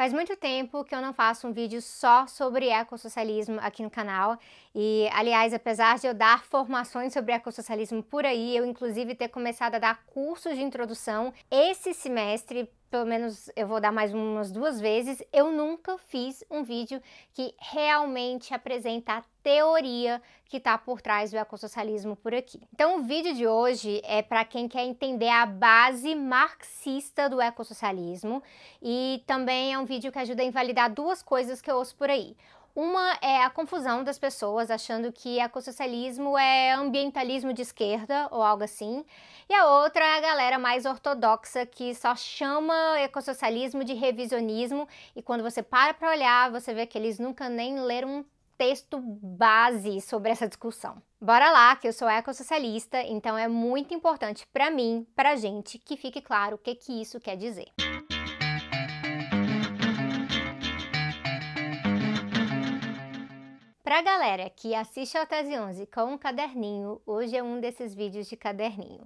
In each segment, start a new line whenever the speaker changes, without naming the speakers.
Faz muito tempo que eu não faço um vídeo só sobre ecossocialismo aqui no canal. E, aliás, apesar de eu dar formações sobre ecossocialismo por aí, eu inclusive ter começado a dar cursos de introdução esse semestre pelo menos eu vou dar mais umas duas vezes, eu nunca fiz um vídeo que realmente apresenta a teoria que está por trás do ecossocialismo por aqui. Então, o vídeo de hoje é para quem quer entender a base marxista do ecossocialismo e também é um vídeo que ajuda a invalidar duas coisas que eu ouço por aí. Uma é a confusão das pessoas achando que ecossocialismo é ambientalismo de esquerda ou algo assim, e a outra é a galera mais ortodoxa que só chama ecossocialismo de revisionismo e quando você para para olhar, você vê que eles nunca nem leram um texto base sobre essa discussão. Bora lá, que eu sou ecossocialista, então é muito importante para mim, pra gente, que fique claro o que que isso quer dizer. Pra galera que assiste ao Tese 11 com um caderninho, hoje é um desses vídeos de caderninho.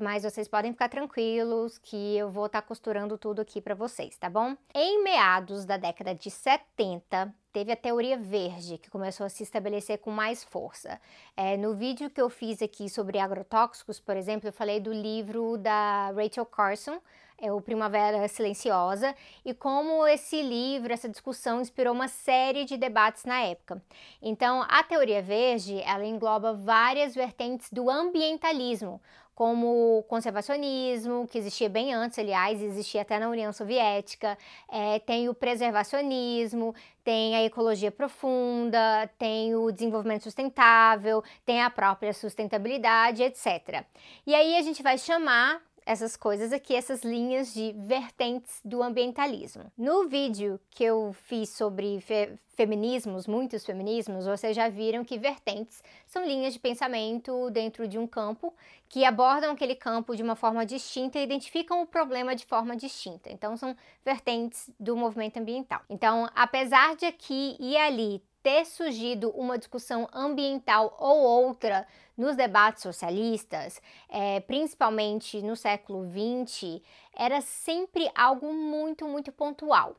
Mas vocês podem ficar tranquilos que eu vou estar tá costurando tudo aqui para vocês, tá bom? Em meados da década de 70, teve a teoria verde, que começou a se estabelecer com mais força. É, no vídeo que eu fiz aqui sobre agrotóxicos, por exemplo, eu falei do livro da Rachel Carson, é o Primavera Silenciosa, e como esse livro, essa discussão inspirou uma série de debates na época. Então, a teoria verde, ela engloba várias vertentes do ambientalismo, como o conservacionismo, que existia bem antes, aliás, existia até na União Soviética, é, tem o preservacionismo, tem a ecologia profunda, tem o desenvolvimento sustentável, tem a própria sustentabilidade, etc. E aí a gente vai chamar essas coisas aqui, essas linhas de vertentes do ambientalismo. No vídeo que eu fiz sobre fe feminismos, muitos feminismos, vocês já viram que vertentes são linhas de pensamento dentro de um campo que abordam aquele campo de uma forma distinta e identificam o problema de forma distinta. Então, são vertentes do movimento ambiental. Então, apesar de aqui e ali ter surgido uma discussão ambiental ou outra nos debates socialistas, é, principalmente no século XX, era sempre algo muito, muito pontual.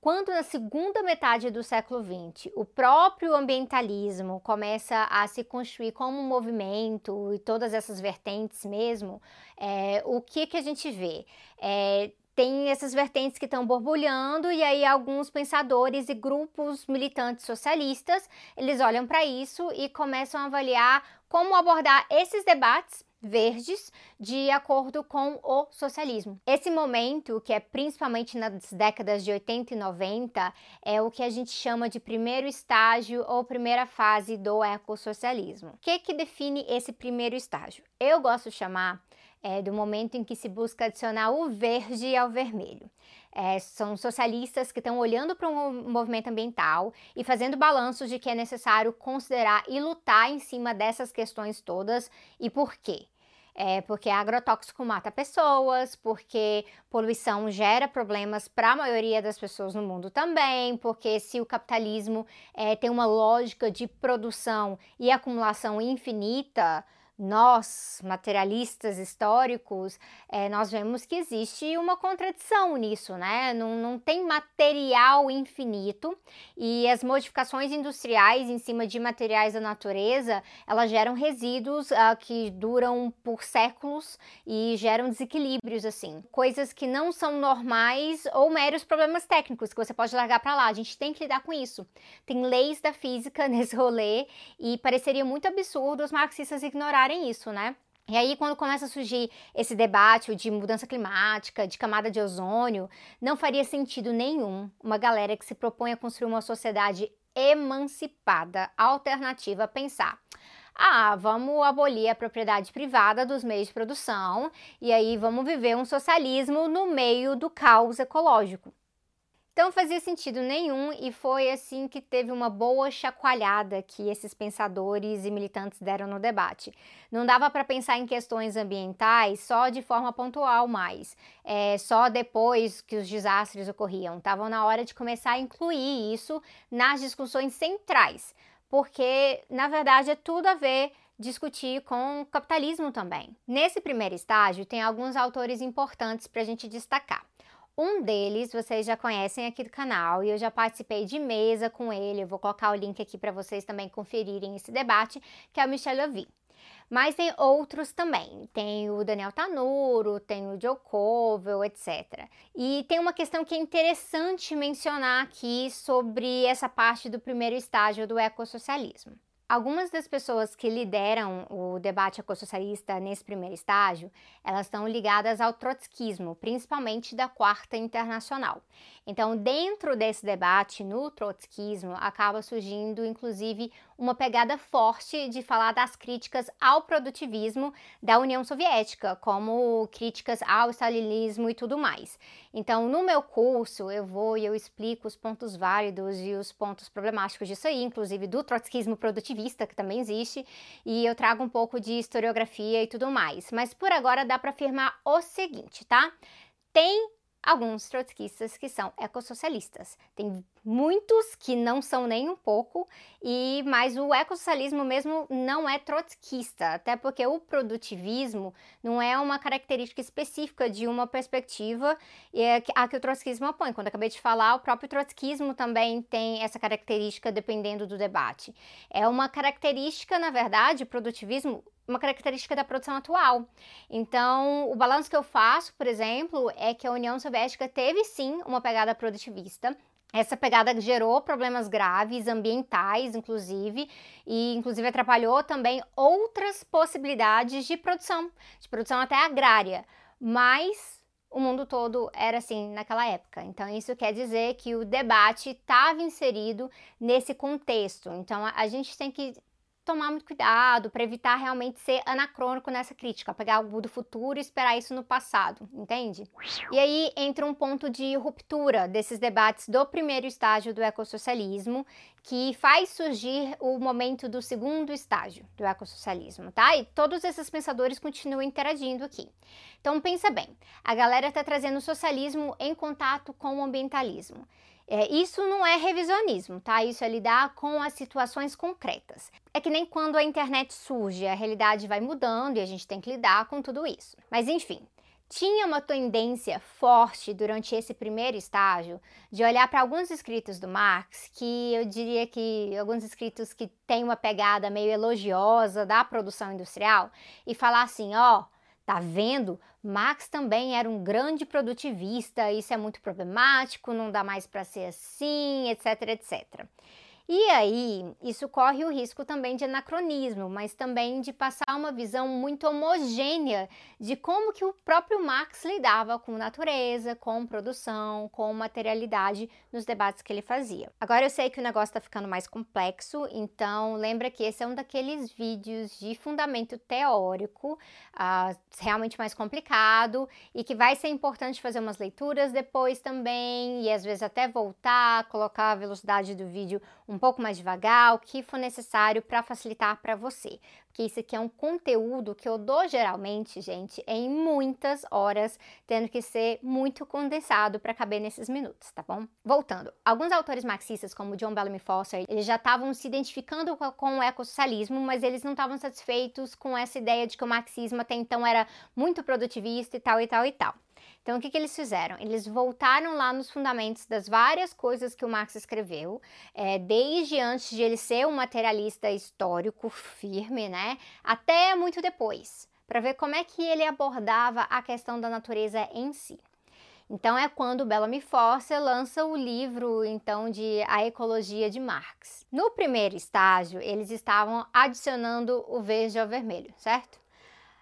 Quando na segunda metade do século XX o próprio ambientalismo começa a se construir como um movimento e todas essas vertentes mesmo, é, o que, que a gente vê? É, tem essas vertentes que estão borbulhando e aí alguns pensadores e grupos militantes socialistas, eles olham para isso e começam a avaliar como abordar esses debates verdes de acordo com o socialismo. Esse momento, que é principalmente nas décadas de 80 e 90, é o que a gente chama de primeiro estágio ou primeira fase do ecossocialismo. O que que define esse primeiro estágio? Eu gosto de chamar é, do momento em que se busca adicionar o verde ao vermelho. É, são socialistas que estão olhando para o um movimento ambiental e fazendo balanços de que é necessário considerar e lutar em cima dessas questões todas e por quê. É porque agrotóxico mata pessoas, porque poluição gera problemas para a maioria das pessoas no mundo também, porque se o capitalismo é, tem uma lógica de produção e acumulação infinita, nós, materialistas históricos, é, nós vemos que existe uma contradição nisso, né? Não, não tem material infinito e as modificações industriais em cima de materiais da natureza, elas geram resíduos uh, que duram por séculos e geram desequilíbrios, assim. Coisas que não são normais ou meros problemas técnicos que você pode largar para lá. A gente tem que lidar com isso. Tem leis da física nesse rolê e pareceria muito absurdo os marxistas ignorarem isso, né? E aí, quando começa a surgir esse debate de mudança climática, de camada de ozônio, não faria sentido nenhum uma galera que se propõe a construir uma sociedade emancipada, alternativa, pensar. Ah, vamos abolir a propriedade privada dos meios de produção e aí vamos viver um socialismo no meio do caos ecológico. Então fazia sentido nenhum e foi assim que teve uma boa chacoalhada que esses pensadores e militantes deram no debate. Não dava para pensar em questões ambientais só de forma pontual mais, é, só depois que os desastres ocorriam. Estavam na hora de começar a incluir isso nas discussões centrais, porque na verdade é tudo a ver discutir com o capitalismo também. Nesse primeiro estágio, tem alguns autores importantes para a gente destacar. Um deles vocês já conhecem aqui do canal e eu já participei de mesa com ele. Eu vou colocar o link aqui para vocês também conferirem esse debate, que é o Michel Levy. Mas tem outros também. Tem o Daniel Tanuro, tem o Joe Covel, etc. E tem uma questão que é interessante mencionar aqui sobre essa parte do primeiro estágio do ecossocialismo. Algumas das pessoas que lideram o debate ecossocialista nesse primeiro estágio, elas estão ligadas ao trotskismo, principalmente da Quarta Internacional. Então, dentro desse debate, no trotskismo, acaba surgindo, inclusive, uma pegada forte de falar das críticas ao produtivismo da União Soviética, como críticas ao stalinismo e tudo mais. Então, no meu curso, eu vou e eu explico os pontos válidos e os pontos problemáticos disso aí, inclusive do trotskismo produtivista, que também existe, e eu trago um pouco de historiografia e tudo mais. Mas por agora dá para afirmar o seguinte, tá? Tem alguns trotskistas que são ecossocialistas. Tem muitos que não são nem um pouco, e mas o ecossocialismo mesmo não é trotskista, até porque o produtivismo não é uma característica específica de uma perspectiva é a que o trotskismo opõe. Quando acabei de falar, o próprio trotskismo também tem essa característica dependendo do debate. É uma característica, na verdade, o produtivismo uma característica da produção atual. Então, o balanço que eu faço, por exemplo, é que a União Soviética teve sim uma pegada produtivista, essa pegada gerou problemas graves, ambientais, inclusive, e inclusive atrapalhou também outras possibilidades de produção, de produção até agrária. Mas o mundo todo era assim naquela época. Então, isso quer dizer que o debate estava inserido nesse contexto. Então, a gente tem que tomar muito cuidado para evitar realmente ser anacrônico nessa crítica, pegar algo do futuro e esperar isso no passado, entende? E aí entra um ponto de ruptura desses debates do primeiro estágio do ecossocialismo, que faz surgir o momento do segundo estágio do ecossocialismo, tá? E todos esses pensadores continuam interagindo aqui. Então pensa bem, a galera está trazendo o socialismo em contato com o ambientalismo. É, isso não é revisionismo, tá? Isso é lidar com as situações concretas. É que nem quando a internet surge, a realidade vai mudando e a gente tem que lidar com tudo isso. Mas enfim, tinha uma tendência forte durante esse primeiro estágio de olhar para alguns escritos do Marx, que eu diria que alguns escritos que têm uma pegada meio elogiosa da produção industrial, e falar assim: ó. Oh, Tá vendo? Marx também era um grande produtivista, isso é muito problemático, não dá mais para ser assim, etc, etc. E aí, isso corre o risco também de anacronismo, mas também de passar uma visão muito homogênea de como que o próprio Marx lidava com natureza, com produção, com materialidade nos debates que ele fazia. Agora eu sei que o negócio está ficando mais complexo, então lembra que esse é um daqueles vídeos de fundamento teórico, uh, realmente mais complicado, e que vai ser importante fazer umas leituras depois também, e às vezes até voltar, colocar a velocidade do vídeo um pouco mais devagar, o que for necessário para facilitar para você. Porque isso aqui é um conteúdo que eu dou geralmente, gente, em muitas horas, tendo que ser muito condensado para caber nesses minutos, tá bom? Voltando, alguns autores marxistas, como John Bellamy Foster, eles já estavam se identificando com o ecossocialismo, mas eles não estavam satisfeitos com essa ideia de que o marxismo até então era muito produtivista e tal e tal e tal. Então, o que, que eles fizeram? Eles voltaram lá nos fundamentos das várias coisas que o Marx escreveu, é, desde antes de ele ser um materialista histórico firme, né, até muito depois, para ver como é que ele abordava a questão da natureza em si. Então é quando Bellamy Forcer lança o livro então de A Ecologia de Marx. No primeiro estágio, eles estavam adicionando o verde ao vermelho, certo?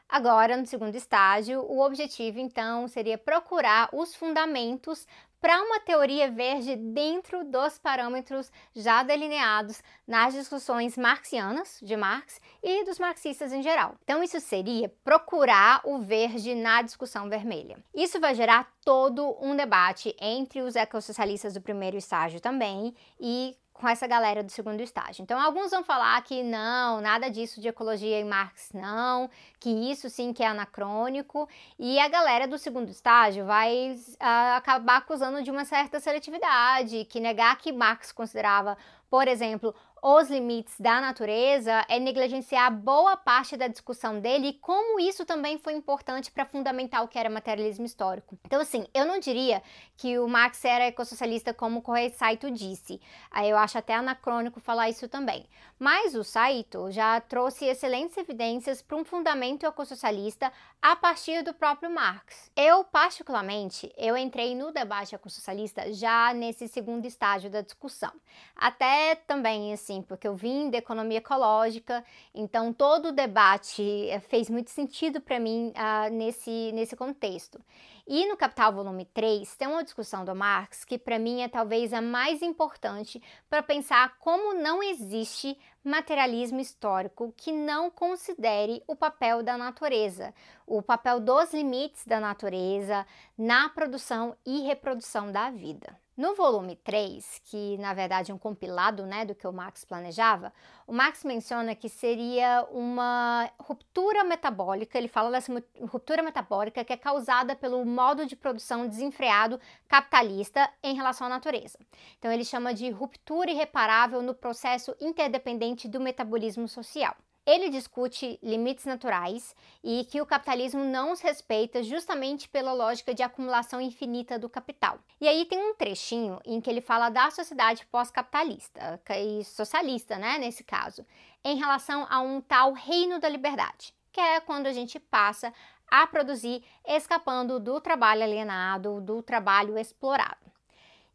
Agora, no segundo estágio, o objetivo então seria procurar os fundamentos para uma teoria verde dentro dos parâmetros já delineados nas discussões marxianas de Marx e dos marxistas em geral. Então, isso seria procurar o verde na discussão vermelha. Isso vai gerar todo um debate entre os ecossocialistas do primeiro estágio também e com essa galera do segundo estágio. Então, alguns vão falar que não, nada disso de ecologia em Marx não, que isso sim que é anacrônico, e a galera do segundo estágio vai uh, acabar acusando de uma certa seletividade, que negar que Marx considerava por exemplo, os limites da natureza, é negligenciar boa parte da discussão dele e como isso também foi importante para fundamentar o que era materialismo histórico. Então, assim, eu não diria que o Marx era ecossocialista como o Saito disse. Aí eu acho até anacrônico falar isso também. Mas o Saito já trouxe excelentes evidências para um fundamento ecossocialista a partir do próprio Marx. Eu, particularmente, eu entrei no debate ecossocialista já nesse segundo estágio da discussão. Até também, assim, assim, porque eu vim da economia ecológica, então todo o debate eh, fez muito sentido para mim uh, nesse, nesse contexto. E no Capital Volume 3 tem uma discussão do Marx que para mim é talvez a mais importante para pensar como não existe materialismo histórico que não considere o papel da natureza, o papel dos limites da natureza na produção e reprodução da vida. No volume 3, que na verdade é um compilado né, do que o Marx planejava, o Marx menciona que seria uma ruptura metabólica, ele fala dessa ruptura metabólica que é causada pelo modo de produção desenfreado capitalista em relação à natureza. Então ele chama de ruptura irreparável no processo interdependente do metabolismo social. Ele discute limites naturais e que o capitalismo não os respeita justamente pela lógica de acumulação infinita do capital. E aí tem um trechinho em que ele fala da sociedade pós-capitalista, e socialista, né, nesse caso, em relação a um tal reino da liberdade, que é quando a gente passa a produzir escapando do trabalho alienado, do trabalho explorado.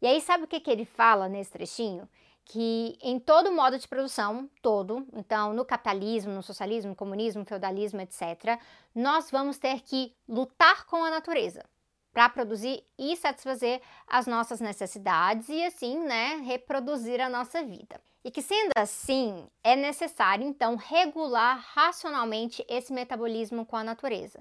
E aí sabe o que, que ele fala nesse trechinho? Que em todo modo de produção, todo, então no capitalismo, no socialismo, no comunismo, feudalismo, etc., nós vamos ter que lutar com a natureza para produzir e satisfazer as nossas necessidades e assim, né, reproduzir a nossa vida. E que sendo assim, é necessário então regular racionalmente esse metabolismo com a natureza.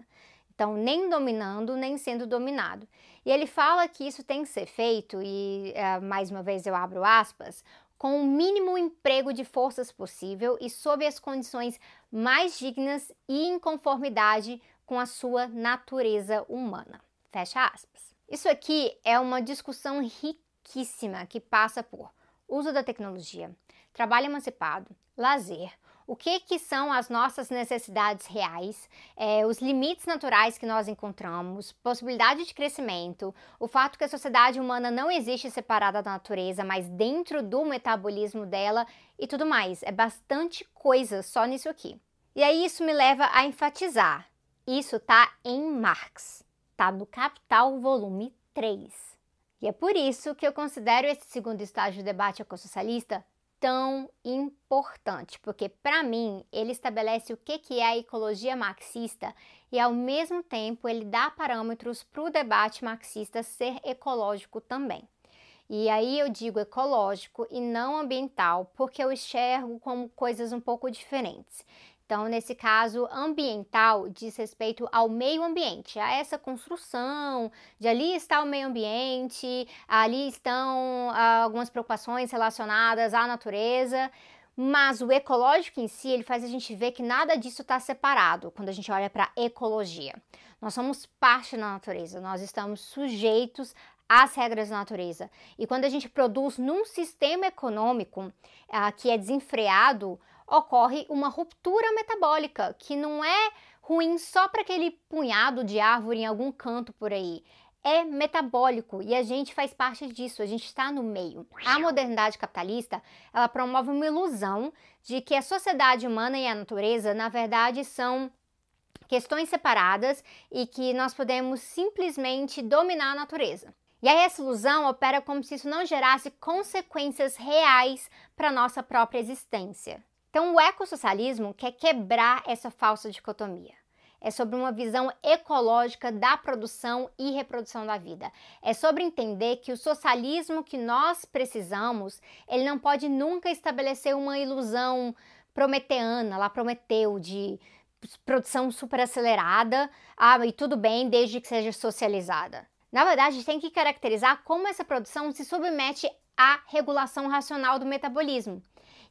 Então, nem dominando, nem sendo dominado. E ele fala que isso tem que ser feito, e uh, mais uma vez eu abro aspas, com o mínimo emprego de forças possível e sob as condições mais dignas e em conformidade com a sua natureza humana. Fecha aspas. Isso aqui é uma discussão riquíssima que passa por uso da tecnologia, trabalho emancipado, lazer, o que, que são as nossas necessidades reais, é, os limites naturais que nós encontramos, possibilidade de crescimento, o fato que a sociedade humana não existe separada da natureza, mas dentro do metabolismo dela e tudo mais. É bastante coisa só nisso aqui. E aí isso me leva a enfatizar. Isso tá em Marx, tá no Capital volume 3. E é por isso que eu considero esse segundo estágio do debate ecossocialista tão importante, porque para mim ele estabelece o que, que é a ecologia marxista e ao mesmo tempo ele dá parâmetros para o debate marxista ser ecológico também. E aí eu digo ecológico e não ambiental, porque eu enxergo como coisas um pouco diferentes. Então, nesse caso, ambiental diz respeito ao meio ambiente, a essa construção, de ali está o meio ambiente, ali estão ah, algumas preocupações relacionadas à natureza, mas o ecológico em si, ele faz a gente ver que nada disso está separado quando a gente olha para ecologia. Nós somos parte da natureza, nós estamos sujeitos às regras da natureza. E quando a gente produz num sistema econômico ah, que é desenfreado, ocorre uma ruptura metabólica, que não é ruim só para aquele punhado de árvore em algum canto por aí. É metabólico e a gente faz parte disso, a gente está no meio. A modernidade capitalista, ela promove uma ilusão de que a sociedade humana e a natureza, na verdade, são questões separadas e que nós podemos simplesmente dominar a natureza. E aí essa ilusão opera como se isso não gerasse consequências reais para nossa própria existência. Então, o ecossocialismo quer quebrar essa falsa dicotomia. É sobre uma visão ecológica da produção e reprodução da vida. É sobre entender que o socialismo que nós precisamos, ele não pode nunca estabelecer uma ilusão prometeana, lá prometeu de produção super acelerada, ah, e tudo bem desde que seja socializada. Na verdade, tem que caracterizar como essa produção se submete à regulação racional do metabolismo.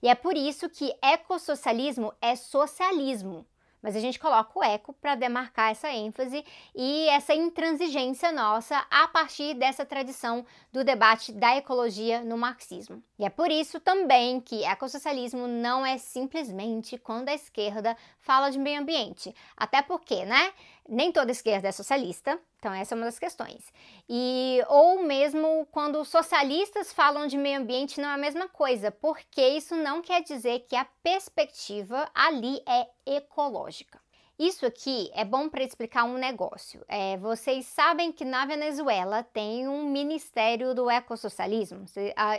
E é por isso que ecossocialismo é socialismo, mas a gente coloca o eco para demarcar essa ênfase e essa intransigência nossa a partir dessa tradição do debate da ecologia no marxismo. E é por isso também que ecossocialismo não é simplesmente quando a esquerda fala de meio ambiente. Até porque, né? Nem toda esquerda é socialista, então essa é uma das questões. E ou mesmo quando socialistas falam de meio ambiente não é a mesma coisa, porque isso não quer dizer que a perspectiva ali é ecológica. Isso aqui é bom para explicar um negócio. É, vocês sabem que na Venezuela tem um ministério do ecossocialismo.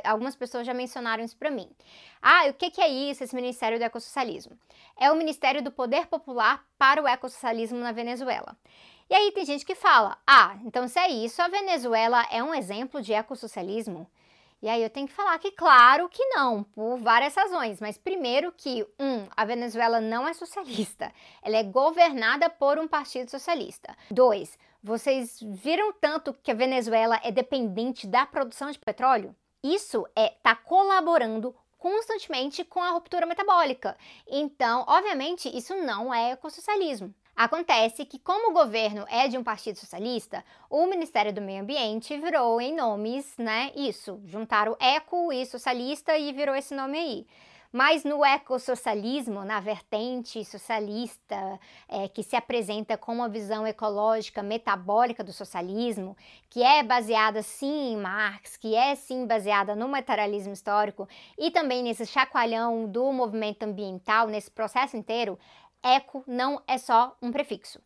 Algumas pessoas já mencionaram isso para mim. Ah, o que, que é isso, esse ministério do ecossocialismo? É o Ministério do Poder Popular para o Ecossocialismo na Venezuela. E aí tem gente que fala: ah, então se é isso, a Venezuela é um exemplo de ecossocialismo? E aí eu tenho que falar que claro que não, por várias razões. Mas primeiro que, um, a Venezuela não é socialista. Ela é governada por um partido socialista. Dois, vocês viram tanto que a Venezuela é dependente da produção de petróleo? Isso é tá colaborando constantemente com a ruptura metabólica. Então, obviamente, isso não é ecossocialismo. Acontece que, como o governo é de um partido socialista, o Ministério do Meio Ambiente virou em nomes, né? Isso, juntaram eco e socialista e virou esse nome aí. Mas no ecossocialismo, na vertente socialista, é, que se apresenta com uma visão ecológica metabólica do socialismo, que é baseada sim em Marx, que é sim baseada no materialismo histórico e também nesse chacoalhão do movimento ambiental, nesse processo inteiro, eco não é só um prefixo.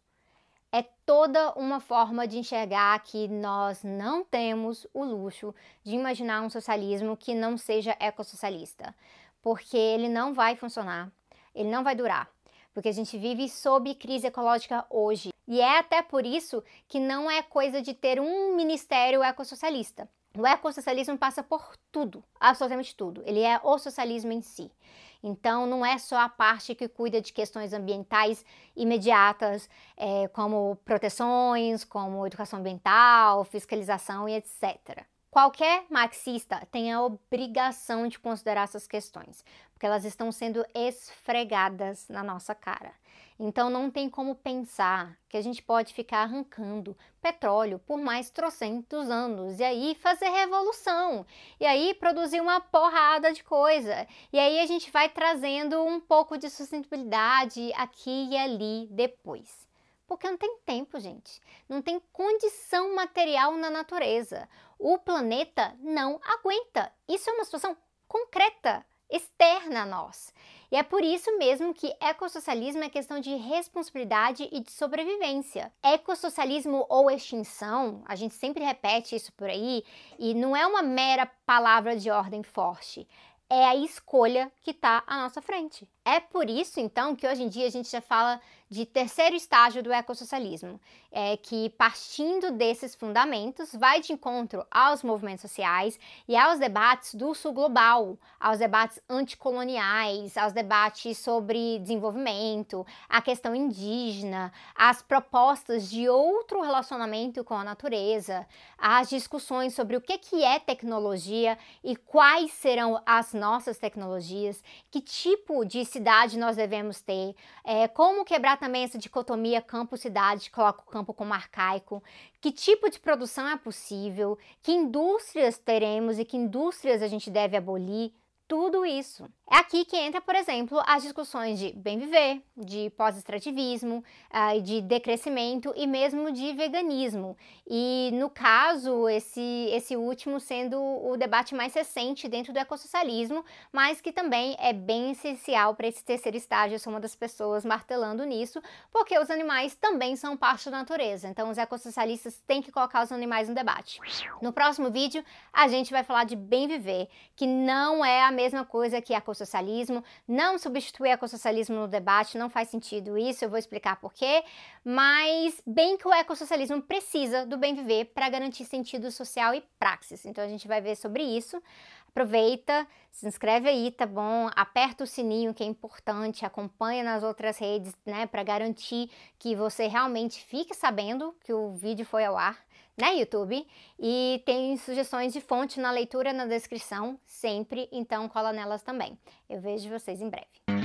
É toda uma forma de enxergar que nós não temos o luxo de imaginar um socialismo que não seja ecossocialista, porque ele não vai funcionar, ele não vai durar, porque a gente vive sob crise ecológica hoje. E é até por isso que não é coisa de ter um ministério ecossocialista. O ecossocialismo passa por tudo, absolutamente tudo. Ele é o socialismo em si. Então, não é só a parte que cuida de questões ambientais imediatas, é, como proteções, como educação ambiental, fiscalização e etc. Qualquer marxista tem a obrigação de considerar essas questões, porque elas estão sendo esfregadas na nossa cara. Então não tem como pensar que a gente pode ficar arrancando petróleo por mais trocentos anos e aí fazer revolução e aí produzir uma porrada de coisa. E aí a gente vai trazendo um pouco de sustentabilidade aqui e ali depois. Porque não tem tempo, gente. Não tem condição material na natureza. O planeta não aguenta. Isso é uma situação concreta, externa a nós. E é por isso mesmo que ecossocialismo é questão de responsabilidade e de sobrevivência. Ecossocialismo ou extinção, a gente sempre repete isso por aí, e não é uma mera palavra de ordem forte é a escolha que está à nossa frente. É por isso, então, que hoje em dia a gente já fala de terceiro estágio do ecossocialismo, é que partindo desses fundamentos vai de encontro aos movimentos sociais e aos debates do sul global, aos debates anticoloniais, aos debates sobre desenvolvimento, a questão indígena, as propostas de outro relacionamento com a natureza, as discussões sobre o que é tecnologia e quais serão as nossas tecnologias, que tipo de cidade nós devemos ter, é, como quebrar também essa dicotomia campo-cidade, coloca o campo como arcaico, que tipo de produção é possível, que indústrias teremos e que indústrias a gente deve abolir, tudo isso. É aqui que entra, por exemplo, as discussões de bem viver, de pós-extrativismo, uh, de decrescimento e mesmo de veganismo. E no caso, esse, esse último sendo o debate mais recente dentro do ecossocialismo, mas que também é bem essencial para esse terceiro estágio. Eu sou uma das pessoas martelando nisso, porque os animais também são parte da natureza. Então, os ecossocialistas têm que colocar os animais no debate. No próximo vídeo, a gente vai falar de bem viver, que não é a mesma coisa que ecossocialismo ecossocialismo, não substituir ecossocialismo no debate, não faz sentido isso, eu vou explicar por quê, mas bem que o ecossocialismo precisa do bem viver para garantir sentido social e praxis. Então a gente vai ver sobre isso. Aproveita, se inscreve aí, tá bom? Aperta o sininho que é importante, acompanha nas outras redes, né, para garantir que você realmente fique sabendo que o vídeo foi ao ar né, YouTube. E tem sugestões de fonte na leitura na descrição, sempre, então cola nelas também. Eu vejo vocês em breve.